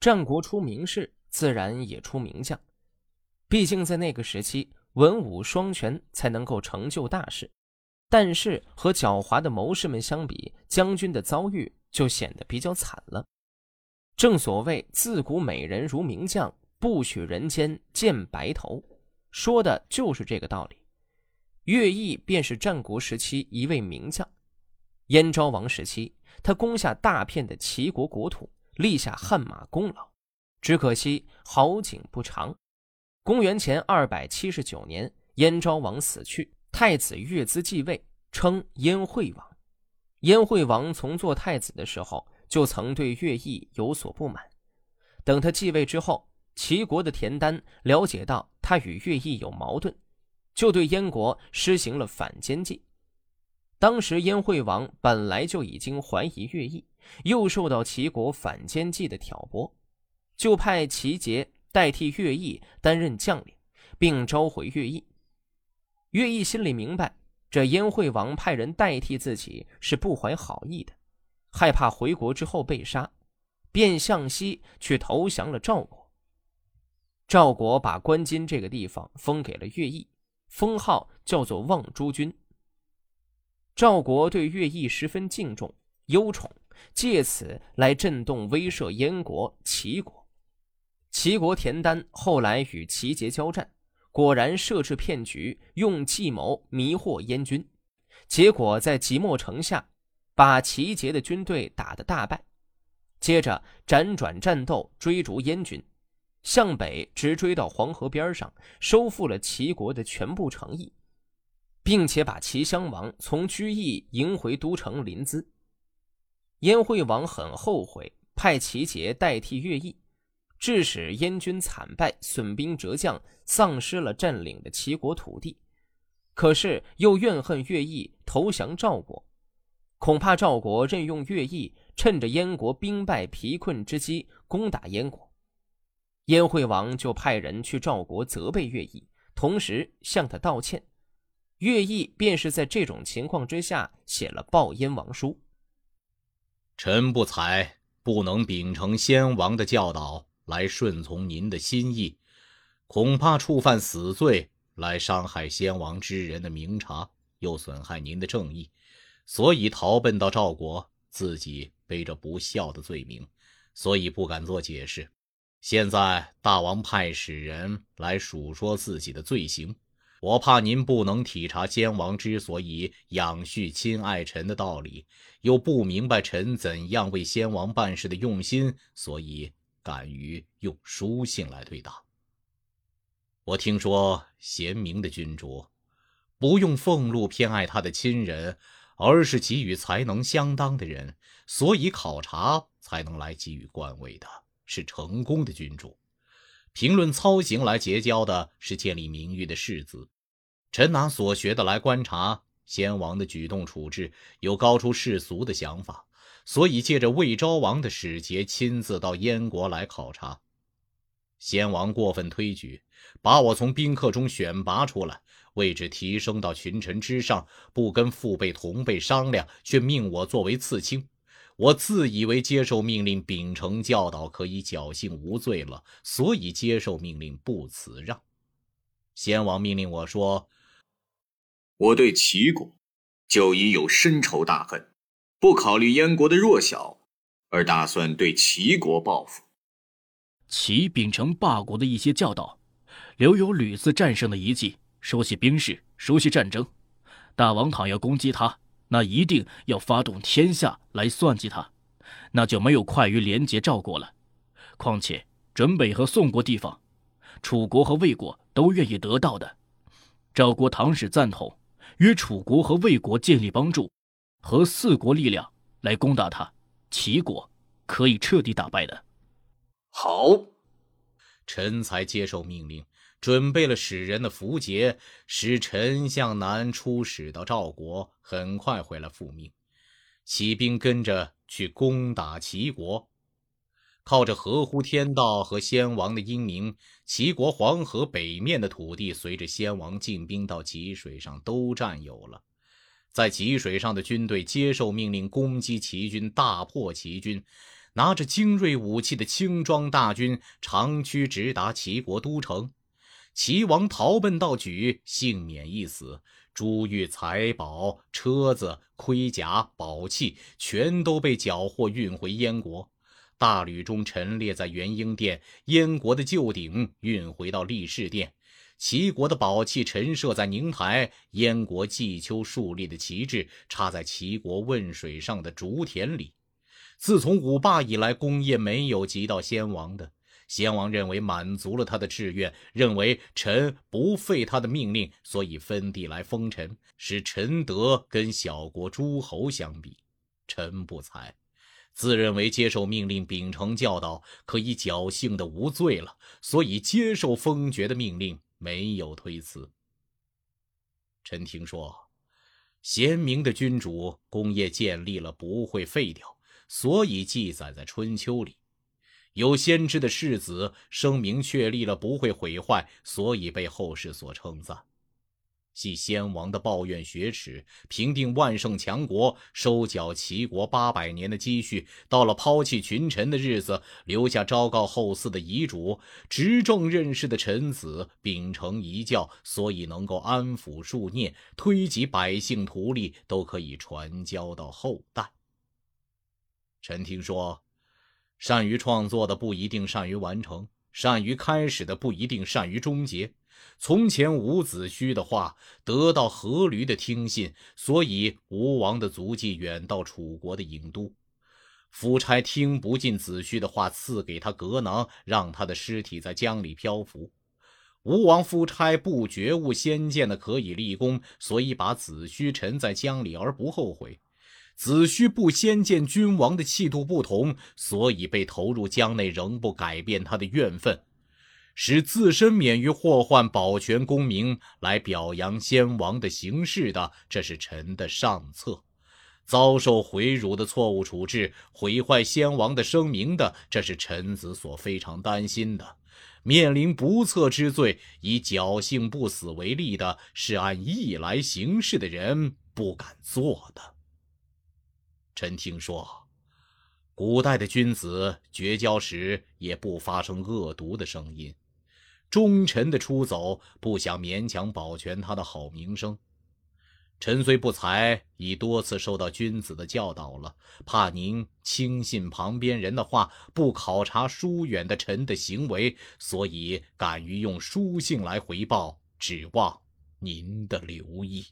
战国出名士，自然也出名将。毕竟在那个时期，文武双全才能够成就大事。但是和狡猾的谋士们相比，将军的遭遇就显得比较惨了。正所谓“自古美人如名将，不许人间见白头”，说的就是这个道理。乐毅便是战国时期一位名将。燕昭王时期，他攻下大片的齐国国土，立下汗马功劳。只可惜好景不长。公元前二百七十九年，燕昭王死去。太子乐兹继位，称燕惠王。燕惠王从做太子的时候，就曾对乐毅有所不满。等他继位之后，齐国的田丹了解到他与乐毅有矛盾，就对燕国施行了反间计。当时燕惠王本来就已经怀疑乐毅，又受到齐国反间计的挑拨，就派齐杰代替乐毅担任将领，并召回乐毅。乐毅心里明白，这燕惠王派人代替自己是不怀好意的，害怕回国之后被杀，便向西去投降了赵国。赵国把关津这个地方封给了乐毅，封号叫做望诸君。赵国对乐毅十分敬重、忧宠，借此来震动、威慑燕国、齐国。齐国田丹后来与齐杰交战。果然设置骗局，用计谋迷惑燕军，结果在即墨城下，把齐杰的军队打得大败。接着辗转战斗，追逐燕军，向北直追到黄河边上，收复了齐国的全部城邑，并且把齐襄王从居邑迎回都城临淄。燕惠王很后悔，派齐杰代替乐毅。致使燕军惨败，损兵折将，丧失了占领的齐国土地。可是又怨恨乐毅投降赵国，恐怕赵国任用乐毅，趁着燕国兵败疲困之机攻打燕国。燕惠王就派人去赵国责备乐毅，同时向他道歉。乐毅便是在这种情况之下写了报燕王书：“臣不才，不能秉承先王的教导。”来顺从您的心意，恐怕触犯死罪，来伤害先王之人的明察，又损害您的正义，所以逃奔到赵国，自己背着不孝的罪名，所以不敢做解释。现在大王派使人来数说自己的罪行，我怕您不能体察先王之所以养恤亲爱臣的道理，又不明白臣怎样为先王办事的用心，所以。敢于用书信来对答。我听说贤明的君主，不用俸禄偏爱他的亲人，而是给予才能相当的人，所以考察才能来给予官位的，是成功的君主。评论操行来结交的，是建立名誉的士子。臣拿所学的来观察先王的举动处置，有高出世俗的想法。所以，借着魏昭王的使节亲自到燕国来考察，先王过分推举，把我从宾客中选拔出来，位置提升到群臣之上，不跟父辈同辈商量，却命我作为次卿。我自以为接受命令、秉承教导可以侥幸无罪了，所以接受命令不辞让。先王命令我说：“我对齐国就已有深仇大恨。”不考虑燕国的弱小，而打算对齐国报复。齐秉承霸国的一些教导，留有屡次战胜的遗迹，熟悉兵事，熟悉战争。大王倘要攻击他，那一定要发动天下来算计他，那就没有快于连结赵国了。况且准北和宋国地方，楚国和魏国都愿意得到的。赵国唐使赞同，约楚国和魏国建立帮助。和四国力量来攻打他，齐国可以彻底打败的。好，臣才接受命令，准备了使人的符节，使臣向南出使到赵国，很快回来复命，起兵跟着去攻打齐国。靠着合乎天道和先王的英明，齐国黄河北面的土地，随着先王进兵到济水上都占有了。在济水上的军队接受命令攻击齐军，大破齐军，拿着精锐武器的轻装大军长驱直达齐国都城。齐王逃奔到莒，幸免一死。珠玉财宝、车子、盔甲、宝器，全都被缴获运回燕国。大吕中陈列在元英殿，燕国的旧鼎运回到立士殿，齐国的宝器陈设在宁台，燕国季秋树立的旗帜插在齐国汶水上的竹田里。自从五霸以来，功业没有及到先王的。先王认为满足了他的志愿，认为臣不废他的命令，所以分地来封臣，使臣德跟小国诸侯相比。臣不才，自认为接受命令、秉承教导可以侥幸的无罪了，所以接受封爵的命令，没有推辞。臣听说，贤明的君主功业建立了不会废掉，所以记载在春秋里。有先知的世子声明确立了不会毁坏，所以被后世所称赞。系先王的抱怨雪耻，平定万圣强国，收缴齐国八百年的积蓄，到了抛弃群臣的日子，留下昭告后嗣的遗嘱。执政任事的臣子秉承遗教，所以能够安抚庶孽，推及百姓图利，都可以传交到后代。臣听说。善于创作的不一定善于完成，善于开始的不一定善于终结。从前伍子胥的话得到阖闾的听信，所以吴王的足迹远到楚国的郢都。夫差听不进子胥的话，赐给他革囊，让他的尸体在江里漂浮。吴王夫差不觉悟先见的可以立功，所以把子胥沉在江里而不后悔。子虚不先见君王的气度不同，所以被投入江内，仍不改变他的怨愤，使自身免于祸患，保全功名，来表扬先王的行事的，这是臣的上策；遭受毁辱的错误处置，毁坏先王的声名的，这是臣子所非常担心的。面临不测之罪，以侥幸不死为例的，是按义来行事的人不敢做的。臣听说，古代的君子绝交时也不发生恶毒的声音。忠臣的出走，不想勉强保全他的好名声。臣虽不才，已多次受到君子的教导了，怕您轻信旁边人的话，不考察疏远的臣的行为，所以敢于用书信来回报，指望您的留意。